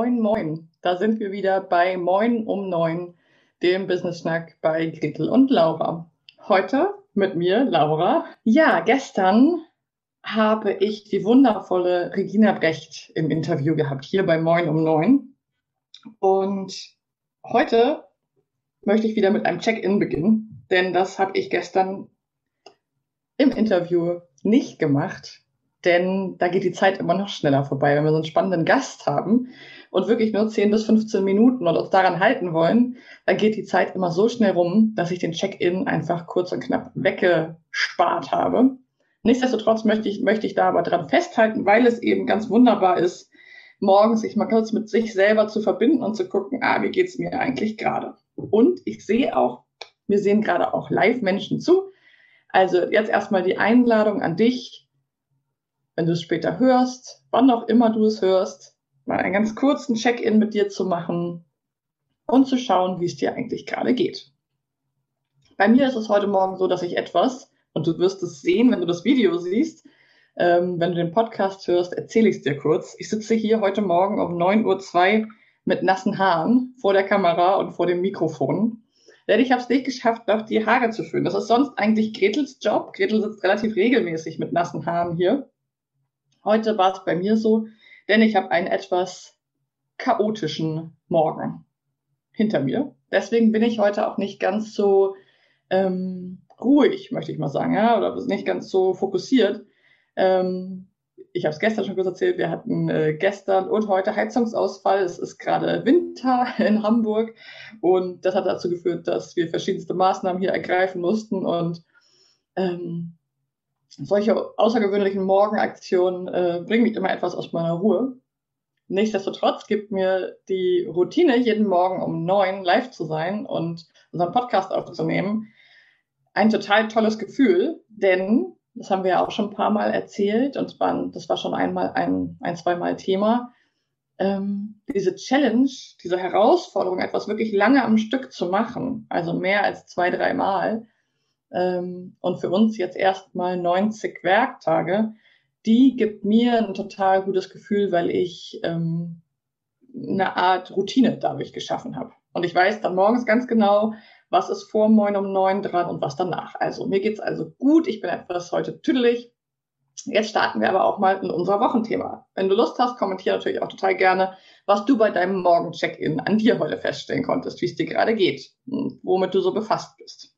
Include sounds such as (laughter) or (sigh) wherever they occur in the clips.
Moin, moin. Da sind wir wieder bei Moin um 9, dem Business Schnack bei Gretel und Laura. Heute mit mir, Laura. Ja, gestern habe ich die wundervolle Regina Brecht im Interview gehabt, hier bei Moin um neun. Und heute möchte ich wieder mit einem Check-in beginnen, denn das habe ich gestern im Interview nicht gemacht, denn da geht die Zeit immer noch schneller vorbei, wenn wir so einen spannenden Gast haben und wirklich nur 10 bis 15 Minuten und uns daran halten wollen, dann geht die Zeit immer so schnell rum, dass ich den Check-in einfach kurz und knapp weggespart habe. Nichtsdestotrotz möchte ich, möchte ich da aber dran festhalten, weil es eben ganz wunderbar ist, morgens sich mal kurz mit sich selber zu verbinden und zu gucken, ah, wie geht's mir eigentlich gerade? Und ich sehe auch, wir sehen gerade auch Live-Menschen zu. Also jetzt erstmal die Einladung an dich, wenn du es später hörst, wann auch immer du es hörst, mal einen ganz kurzen Check-in mit dir zu machen und zu schauen, wie es dir eigentlich gerade geht. Bei mir ist es heute Morgen so, dass ich etwas und du wirst es sehen, wenn du das Video siehst. Ähm, wenn du den Podcast hörst, erzähle ich es dir kurz. Ich sitze hier heute Morgen um 9.02 Uhr mit nassen Haaren vor der Kamera und vor dem Mikrofon. Denn ich habe es nicht geschafft, noch die Haare zu föhnen. Das ist sonst eigentlich Gretels Job. Gretel sitzt relativ regelmäßig mit nassen Haaren hier. Heute war es bei mir so, denn ich habe einen etwas chaotischen Morgen hinter mir. Deswegen bin ich heute auch nicht ganz so ähm, ruhig, möchte ich mal sagen, ja, oder nicht ganz so fokussiert. Ähm, ich habe es gestern schon kurz erzählt, wir hatten äh, gestern und heute Heizungsausfall. Es ist gerade Winter (laughs) in Hamburg und das hat dazu geführt, dass wir verschiedenste Maßnahmen hier ergreifen mussten und ähm, solche außergewöhnlichen Morgenaktionen äh, bringen mich immer etwas aus meiner Ruhe. Nichtsdestotrotz gibt mir die Routine, jeden Morgen um neun live zu sein und unseren Podcast aufzunehmen, ein total tolles Gefühl, denn das haben wir ja auch schon ein paar Mal erzählt und das war schon einmal ein, ein zweimal Thema. Ähm, diese Challenge, diese Herausforderung, etwas wirklich lange am Stück zu machen, also mehr als zwei, drei Mal, ähm, und für uns jetzt erstmal 90 Werktage, die gibt mir ein total gutes Gefühl, weil ich ähm, eine Art Routine dadurch geschaffen habe. Und ich weiß dann morgens ganz genau, was ist vor Moin um neun dran und was danach. Also mir geht's also gut, ich bin etwas heute tüdelig. Jetzt starten wir aber auch mal in unser Wochenthema. Wenn du Lust hast, kommentiere natürlich auch total gerne, was du bei deinem Morgen-Check-In an dir heute feststellen konntest, wie es dir gerade geht und womit du so befasst bist.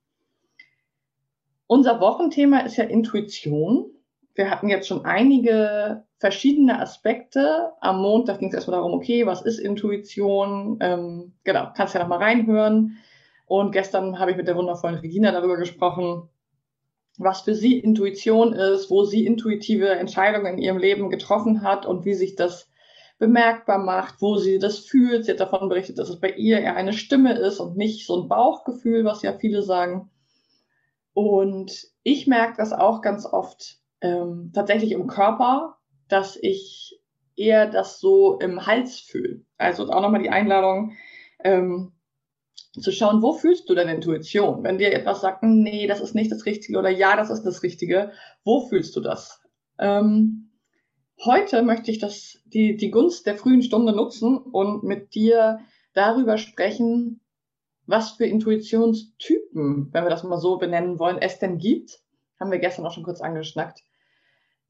Unser Wochenthema ist ja Intuition. Wir hatten jetzt schon einige verschiedene Aspekte. Am Montag ging es erstmal darum, okay, was ist Intuition? Ähm, genau, kannst ja noch mal reinhören. Und gestern habe ich mit der wundervollen Regina darüber gesprochen, was für sie Intuition ist, wo sie intuitive Entscheidungen in ihrem Leben getroffen hat und wie sich das bemerkbar macht, wo sie das fühlt. Sie hat davon berichtet, dass es bei ihr eher eine Stimme ist und nicht so ein Bauchgefühl, was ja viele sagen. Und ich merke das auch ganz oft ähm, tatsächlich im Körper, dass ich eher das so im Hals fühle. Also auch nochmal die Einladung, ähm, zu schauen, wo fühlst du deine Intuition? Wenn dir etwas sagt, nee, das ist nicht das Richtige oder ja, das ist das Richtige, wo fühlst du das? Ähm, heute möchte ich das, die, die Gunst der frühen Stunde nutzen und mit dir darüber sprechen, was für Intuitionstypen, wenn wir das mal so benennen wollen, es denn gibt. Haben wir gestern auch schon kurz angeschnackt.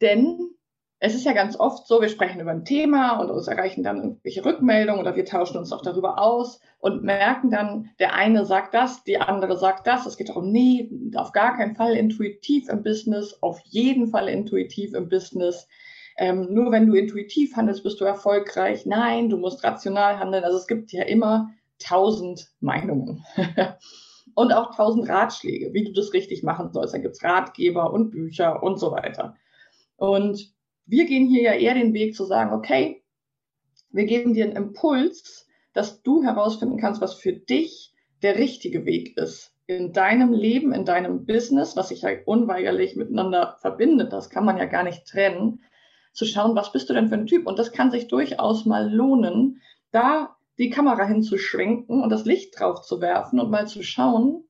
Denn es ist ja ganz oft so, wir sprechen über ein Thema und uns erreichen dann irgendwelche Rückmeldungen oder wir tauschen uns auch darüber aus und merken dann, der eine sagt das, die andere sagt das. Es geht darum, nee, auf gar keinen Fall intuitiv im Business, auf jeden Fall intuitiv im Business. Ähm, nur wenn du intuitiv handelst, bist du erfolgreich. Nein, du musst rational handeln. Also es gibt ja immer tausend Meinungen (laughs) und auch tausend Ratschläge, wie du das richtig machen sollst. Dann gibt's Ratgeber und Bücher und so weiter. Und wir gehen hier ja eher den Weg zu sagen, okay, wir geben dir einen Impuls, dass du herausfinden kannst, was für dich der richtige Weg ist. In deinem Leben, in deinem Business, was sich ja unweigerlich miteinander verbindet, das kann man ja gar nicht trennen, zu schauen, was bist du denn für ein Typ? Und das kann sich durchaus mal lohnen, da die Kamera hinzuschwenken und das Licht drauf zu werfen und mal zu schauen,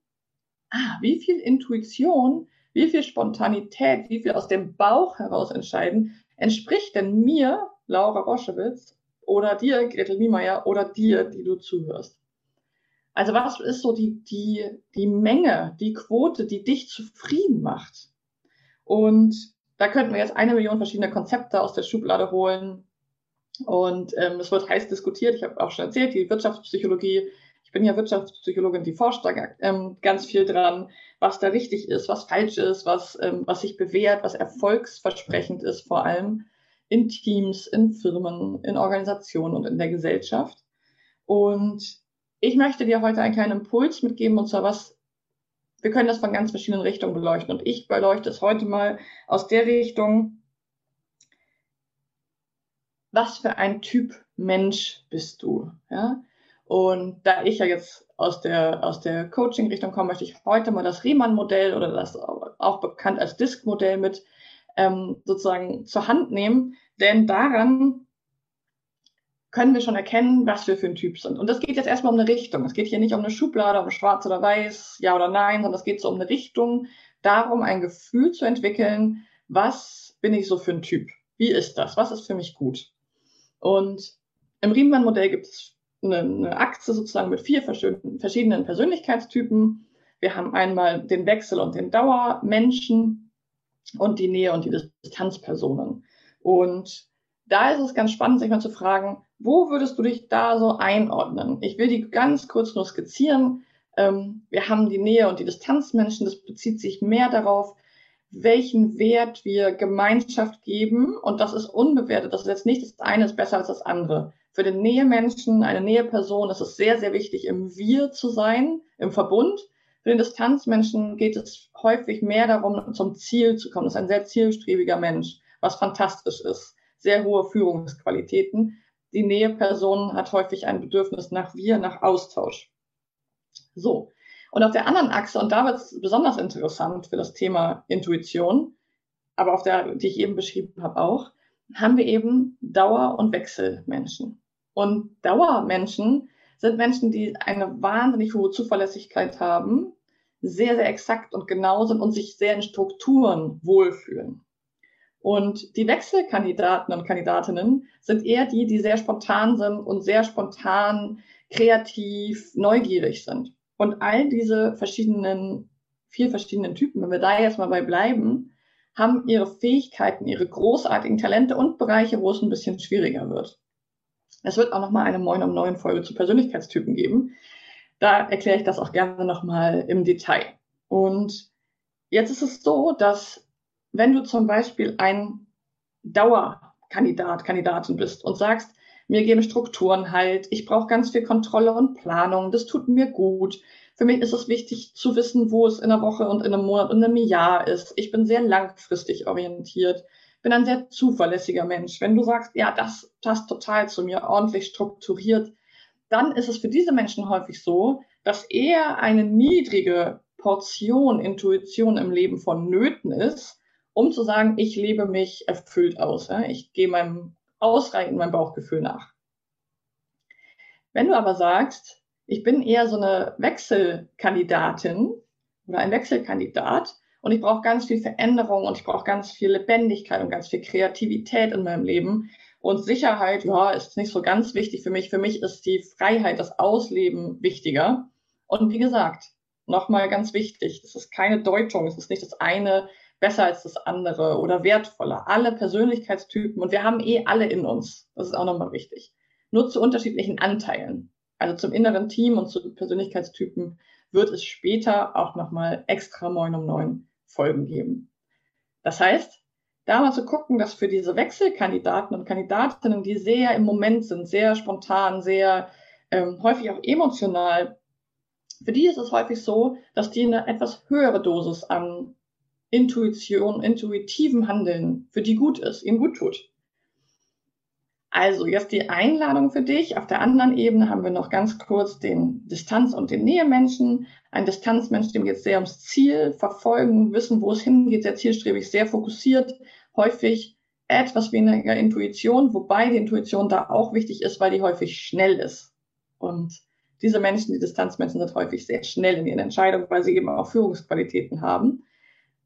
ah, wie viel Intuition, wie viel Spontanität, wie viel aus dem Bauch heraus entscheiden, entspricht denn mir, Laura Roschewitz, oder dir, Gretel Niemeyer, oder dir, die du zuhörst? Also was ist so die, die, die Menge, die Quote, die dich zufrieden macht? Und da könnten wir jetzt eine Million verschiedene Konzepte aus der Schublade holen. Und ähm, es wird heiß diskutiert. Ich habe auch schon erzählt, die Wirtschaftspsychologie. Ich bin ja Wirtschaftspsychologin, die forscht da ähm, ganz viel dran, was da richtig ist, was falsch ist, was, ähm, was sich bewährt, was erfolgsversprechend ist, vor allem in Teams, in Firmen, in Organisationen und in der Gesellschaft. Und ich möchte dir heute einen kleinen Impuls mitgeben, und zwar was wir können das von ganz verschiedenen Richtungen beleuchten. Und ich beleuchte es heute mal aus der Richtung, was für ein Typ Mensch bist du? Ja? Und da ich ja jetzt aus der, aus der Coaching-Richtung komme, möchte ich heute mal das Riemann-Modell oder das auch bekannt als Disk-Modell mit ähm, sozusagen zur Hand nehmen. Denn daran können wir schon erkennen, was wir für ein Typ sind. Und das geht jetzt erstmal um eine Richtung. Es geht hier nicht um eine Schublade, um schwarz oder weiß, ja oder nein, sondern es geht so um eine Richtung, darum ein Gefühl zu entwickeln, was bin ich so für ein Typ? Wie ist das? Was ist für mich gut? Und im Riemann-Modell gibt es eine, eine Achse sozusagen mit vier verschiedenen Persönlichkeitstypen. Wir haben einmal den Wechsel- und den Dauermenschen und die Nähe- und die Distanzpersonen. Und da ist es ganz spannend, sich mal zu fragen, wo würdest du dich da so einordnen? Ich will die ganz kurz nur skizzieren. Ähm, wir haben die Nähe und die Distanzmenschen. Das bezieht sich mehr darauf, welchen Wert wir Gemeinschaft geben. Und das ist unbewertet. Das ist jetzt nicht, das eine ist besser als das andere. Für den Nähemenschen, eine Näheperson, ist es sehr, sehr wichtig, im Wir zu sein, im Verbund. Für den Distanzmenschen geht es häufig mehr darum, zum Ziel zu kommen. Das ist ein sehr zielstrebiger Mensch, was fantastisch ist. Sehr hohe Führungsqualitäten die Näheperson hat häufig ein Bedürfnis nach Wir, nach Austausch. So. Und auf der anderen Achse, und da wird es besonders interessant für das Thema Intuition, aber auf der, die ich eben beschrieben habe auch, haben wir eben Dauer- und Wechselmenschen. Und Dauermenschen sind Menschen, die eine wahnsinnig hohe Zuverlässigkeit haben, sehr, sehr exakt und genau sind und sich sehr in Strukturen wohlfühlen. Und die Wechselkandidaten und Kandidatinnen sind eher die, die sehr spontan sind und sehr spontan, kreativ, neugierig sind. Und all diese verschiedenen, vier verschiedenen Typen, wenn wir da jetzt mal bei bleiben, haben ihre Fähigkeiten, ihre großartigen Talente und Bereiche, wo es ein bisschen schwieriger wird. Es wird auch nochmal eine Moin um neun Folge zu Persönlichkeitstypen geben. Da erkläre ich das auch gerne nochmal im Detail. Und jetzt ist es so, dass wenn du zum Beispiel ein Dauerkandidat, Kandidatin bist und sagst, mir geben Strukturen halt, ich brauche ganz viel Kontrolle und Planung, das tut mir gut. Für mich ist es wichtig zu wissen, wo es in einer Woche und in einem Monat und in einem Jahr ist. Ich bin sehr langfristig orientiert, bin ein sehr zuverlässiger Mensch. Wenn du sagst, ja, das passt total zu mir, ordentlich strukturiert, dann ist es für diese Menschen häufig so, dass eher eine niedrige Portion Intuition im Leben vonnöten ist, um zu sagen, ich lebe mich erfüllt aus. Ich gehe meinem ausreichend meinem Bauchgefühl nach. Wenn du aber sagst, ich bin eher so eine Wechselkandidatin oder ein Wechselkandidat und ich brauche ganz viel Veränderung und ich brauche ganz viel Lebendigkeit und ganz viel Kreativität in meinem Leben und Sicherheit, ja, ist nicht so ganz wichtig für mich. Für mich ist die Freiheit, das Ausleben wichtiger. Und wie gesagt, nochmal ganz wichtig, das ist keine Deutung, es ist nicht das eine besser als das andere oder wertvoller. Alle Persönlichkeitstypen und wir haben eh alle in uns. Das ist auch nochmal wichtig. Nur zu unterschiedlichen Anteilen. Also zum inneren Team und zu Persönlichkeitstypen wird es später auch nochmal extra Moin um neun Folgen geben. Das heißt, da mal zu gucken, dass für diese Wechselkandidaten und Kandidatinnen, die sehr im Moment sind, sehr spontan, sehr ähm, häufig auch emotional, für die ist es häufig so, dass die eine etwas höhere Dosis an Intuition, intuitivem Handeln für die gut ist, ihnen gut tut. Also jetzt die Einladung für dich. Auf der anderen Ebene haben wir noch ganz kurz den Distanz- und den Nähemenschen. Ein Distanzmensch, dem geht es sehr ums Ziel, verfolgen, wissen, wo es hingeht, sehr zielstrebig, sehr fokussiert, häufig etwas weniger Intuition, wobei die Intuition da auch wichtig ist, weil die häufig schnell ist. Und diese Menschen, die Distanzmenschen, sind häufig sehr schnell in ihren Entscheidungen, weil sie eben auch Führungsqualitäten haben.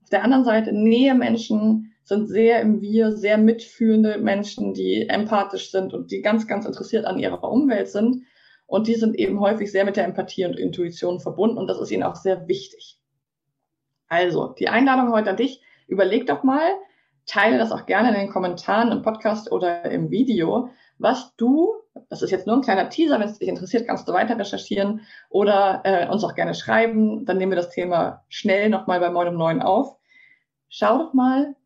Auf der anderen Seite Nähemenschen sind sehr im Wir, sehr mitfühlende Menschen, die empathisch sind und die ganz, ganz interessiert an ihrer Umwelt sind. Und die sind eben häufig sehr mit der Empathie und Intuition verbunden und das ist ihnen auch sehr wichtig. Also, die Einladung heute an dich. Überleg doch mal, teile das auch gerne in den Kommentaren im Podcast oder im Video, was du, das ist jetzt nur ein kleiner Teaser, wenn es dich interessiert, kannst du weiter recherchieren oder äh, uns auch gerne schreiben. Dann nehmen wir das Thema schnell nochmal bei Moin um 9 auf. Schau doch mal,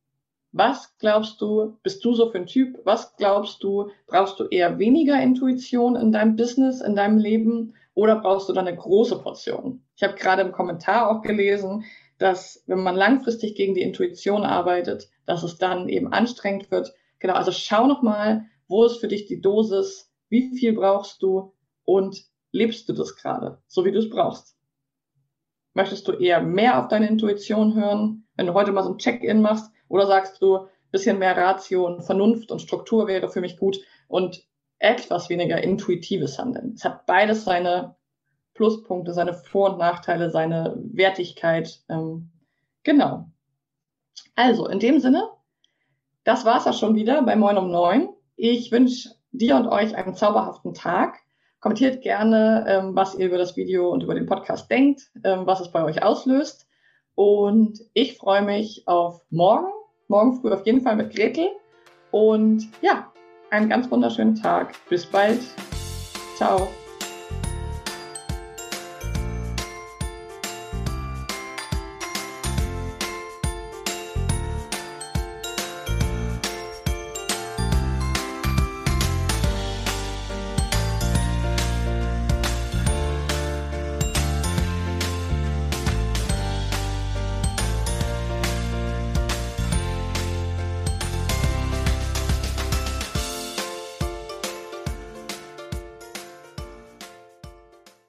was glaubst du, bist du so für ein Typ? Was glaubst du, brauchst du eher weniger Intuition in deinem Business, in deinem Leben oder brauchst du da eine große Portion? Ich habe gerade im Kommentar auch gelesen, dass wenn man langfristig gegen die Intuition arbeitet, dass es dann eben anstrengend wird. Genau, also schau noch mal, wo ist für dich die Dosis? Wie viel brauchst du? Und lebst du das gerade, so wie du es brauchst? Möchtest du eher mehr auf deine Intuition hören, wenn du heute mal so ein Check-in machst? Oder sagst du, bisschen mehr Ratio und Vernunft und Struktur wäre für mich gut und etwas weniger intuitives Handeln. Es hat beides seine Pluspunkte, seine Vor- und Nachteile, seine Wertigkeit. Ähm, genau. Also, in dem Sinne, das war's ja schon wieder bei Moin um Neun. Ich wünsche dir und euch einen zauberhaften Tag. Kommentiert gerne, ähm, was ihr über das Video und über den Podcast denkt, ähm, was es bei euch auslöst. Und ich freue mich auf morgen, morgen früh auf jeden Fall mit Gretel. Und ja, einen ganz wunderschönen Tag. Bis bald. Ciao.